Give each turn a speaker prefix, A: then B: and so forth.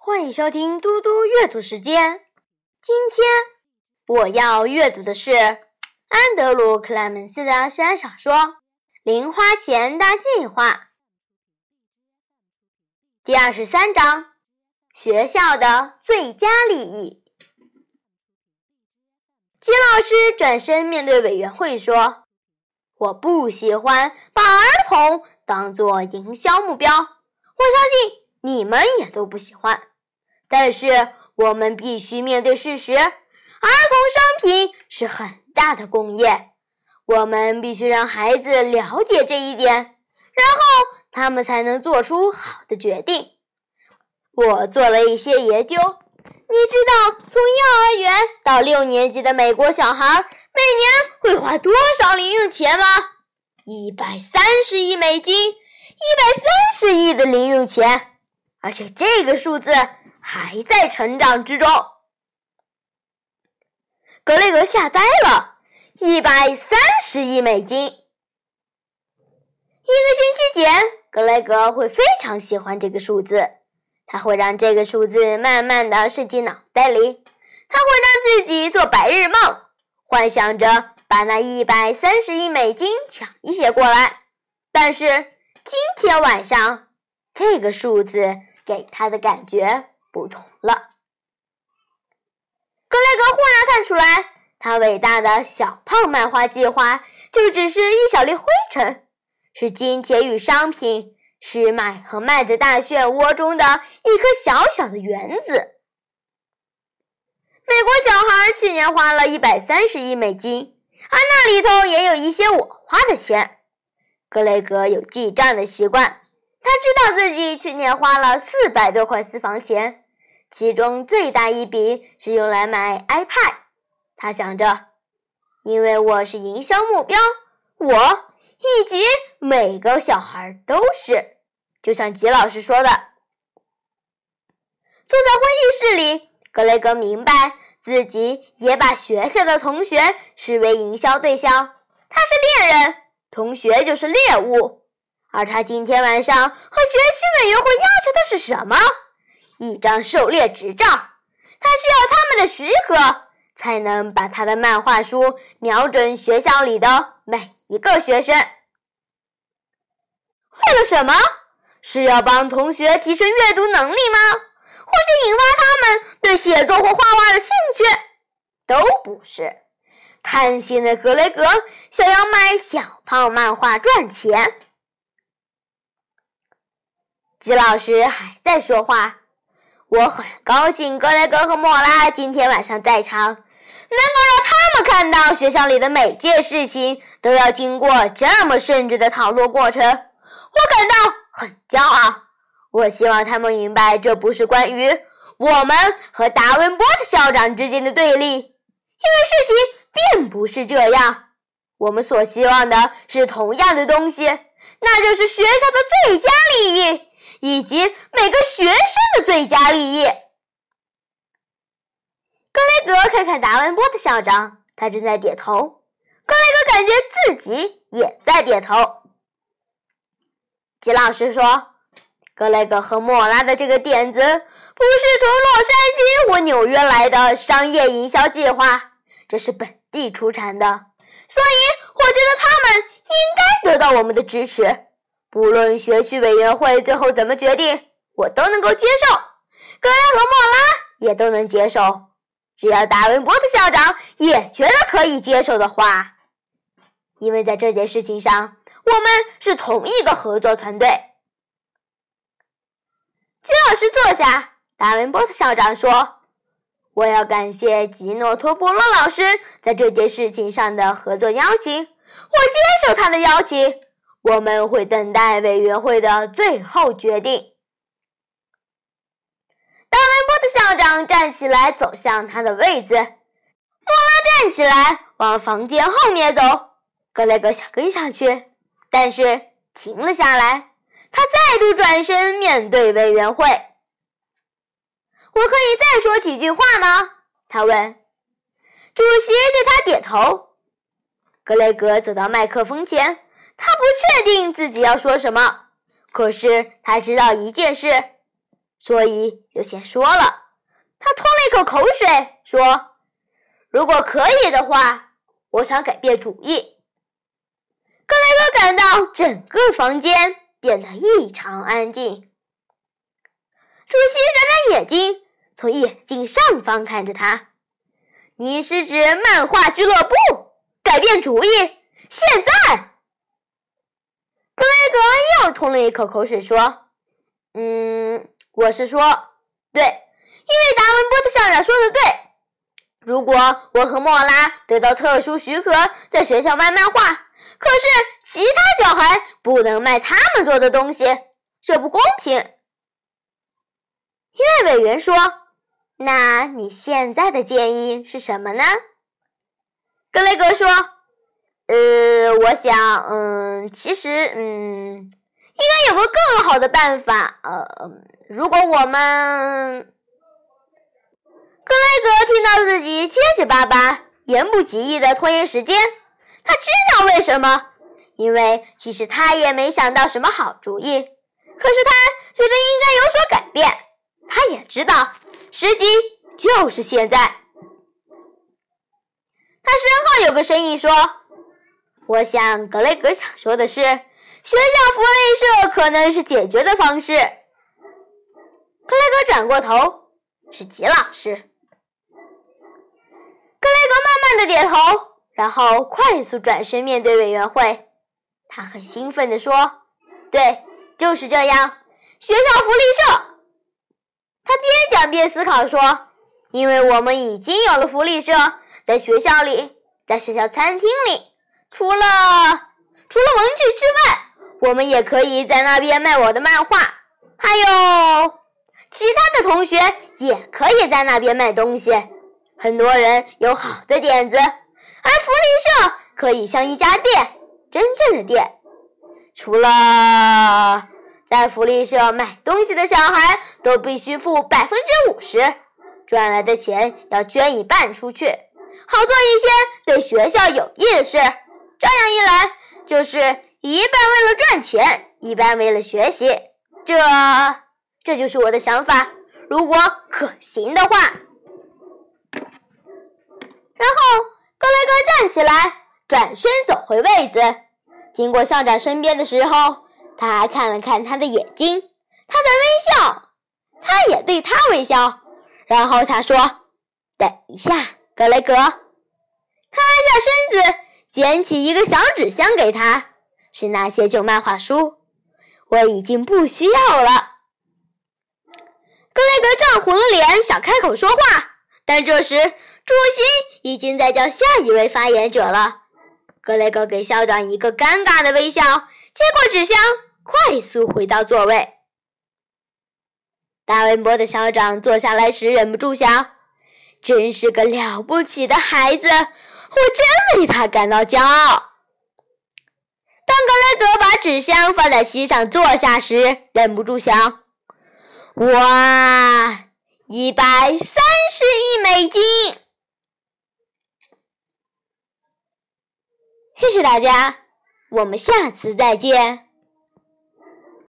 A: 欢迎收听嘟嘟阅读时间。今天我要阅读的是安德鲁·克莱门斯的悬小说《零花钱大计划》第二十三章：学校的最佳利益。金老师转身面对委员会说：“我不喜欢把儿童当做营销目标，我相信你们也都不喜欢。”但是我们必须面对事实：儿童商品是很大的工业。我们必须让孩子了解这一点，然后他们才能做出好的决定。我做了一些研究，你知道从幼儿园到六年级的美国小孩每年会花多少零用钱吗？一百三十亿美金，一百三十亿的零用钱，而且这个数字。还在成长之中。格雷格吓呆了，一百三十亿美金。一个星期前，格雷格会非常喜欢这个数字，他会让这个数字慢慢的渗进脑袋里，他会让自己做白日梦，幻想着把那一百三十亿美金抢一些过来。但是今天晚上，这个数字给他的感觉。不同了。格雷格忽然看出来，他伟大的小胖漫画计划就只是一小粒灰尘，是金钱与商品、是买和卖的大漩涡中的一颗小小的原子。美国小孩去年花了一百三十亿美金，而那里头也有一些我花的钱。格雷格有记账的习惯。他知道自己去年花了四百多块私房钱，其中最大一笔是用来买 iPad。他想着，因为我是营销目标，我以及每个小孩都是。就像吉老师说的，坐在会议室里，格雷格明白自己也把学校的同学视为营销对象。他是猎人，同学就是猎物。而他今天晚上和学区委员会要求的是什么？一张狩猎执照。他需要他们的许可，才能把他的漫画书瞄准学校里的每一个学生。为了什么？是要帮同学提升阅读能力吗？或是引发他们对写作或画画的兴趣？都不是。贪心的格雷格想要卖小胖漫画赚钱。吉老师还在说话，我很高兴格雷格和莫拉今天晚上在场，能够让他们看到学校里的每件事情都要经过这么慎重的讨论过程，我感到很骄傲。我希望他们明白，这不是关于我们和达文波特校长之间的对立，因为事情并不是这样。我们所希望的是同样的东西，那就是学校的最佳利益。以及每个学生的最佳利益。格雷格看看达文波特校长，他正在点头。格雷格感觉自己也在点头。吉老师说：“格雷格和莫拉的这个点子不是从洛杉矶或纽约来的商业营销计划，这是本地出产的，所以我觉得他们应该得到我们的支持。”不论学区委员会最后怎么决定，我都能够接受。格雷和莫拉也都能接受。只要达文波特校长也觉得可以接受的话，因为在这件事情上，我们是同一个合作团队。金老师坐下，达文波特校长说：“我要感谢吉诺托波罗老师在这件事情上的合作邀请，我接受他的邀请。”我们会等待委员会的最后决定。达文波的校长站起来，走向他的位子。莫拉站起来，往房间后面走。格雷格想跟上去，但是停了下来。他再度转身面对委员会。我可以再说几句话吗？他问。主席对他点头。格雷格走到麦克风前。他不确定自己要说什么，可是他知道一件事：所以就先说了。他吞了一口口水，说：“如果可以的话，我想改变主意。”格雷格感到整个房间变得异常安静。主席眨眨眼睛，从眼镜上方看着他：“你是指漫画俱乐部改变主意？现在？”吞了一口口水，说：“嗯，我是说，对。”因为达文波的校长说的对，如果我和莫拉得到特殊许可，在学校卖漫画，可是其他小孩不能卖他们做的东西，这不公平。音乐委员说：“那你现在的建议是什么呢？”格雷格说：“呃，我想，嗯，其实，嗯，应该有个更好的办法。呃，如果我们……”格雷格听到自己结结巴巴、言不及义的拖延时间，他知道为什么，因为其实他也没想到什么好主意。可是他觉得应该有所改变。他也知道时机就是现在。他身后有个声音说：“我想格雷格想说的是，学校福利社可能是解决的方式。”格雷格转过头，是吉老师。克雷格慢慢的点头，然后快速转身面对委员会。他很兴奋地说：“对，就是这样，学校福利社。”他边讲边思考说：“因为我们已经有了福利社，在学校里，在学校餐厅里，除了除了文具之外，我们也可以在那边卖我的漫画，还有其他的同学也可以在那边卖东西。”很多人有好的点子，而福利社可以像一家店，真正的店。除了在福利社买东西的小孩都必须付百分之五十，赚来的钱要捐一半出去，好做一些对学校有益的事。这样一来，就是一半为了赚钱，一半为了学习。这，这就是我的想法。如果可行的话。然后，格雷格站起来，转身走回位子。经过校长身边的时候，他看了看他的眼睛，他在微笑，他也对他微笑。然后他说：“等一下，格雷格。”他弯下身子，捡起一个小纸箱给他，是那些旧漫画书。我已经不需要了。格雷格涨红了脸，想开口说话，但这时。主席已经在叫下一位发言者了。格雷格给校长一个尴尬的微笑，接过纸箱，快速回到座位。大文博的校长坐下来时，忍不住想：“真是个了不起的孩子，我真为他感到骄傲。”当格雷格把纸箱放在膝上坐下时，忍不住想：“哇，一百三十亿美金！”谢谢大家，我们下次再见。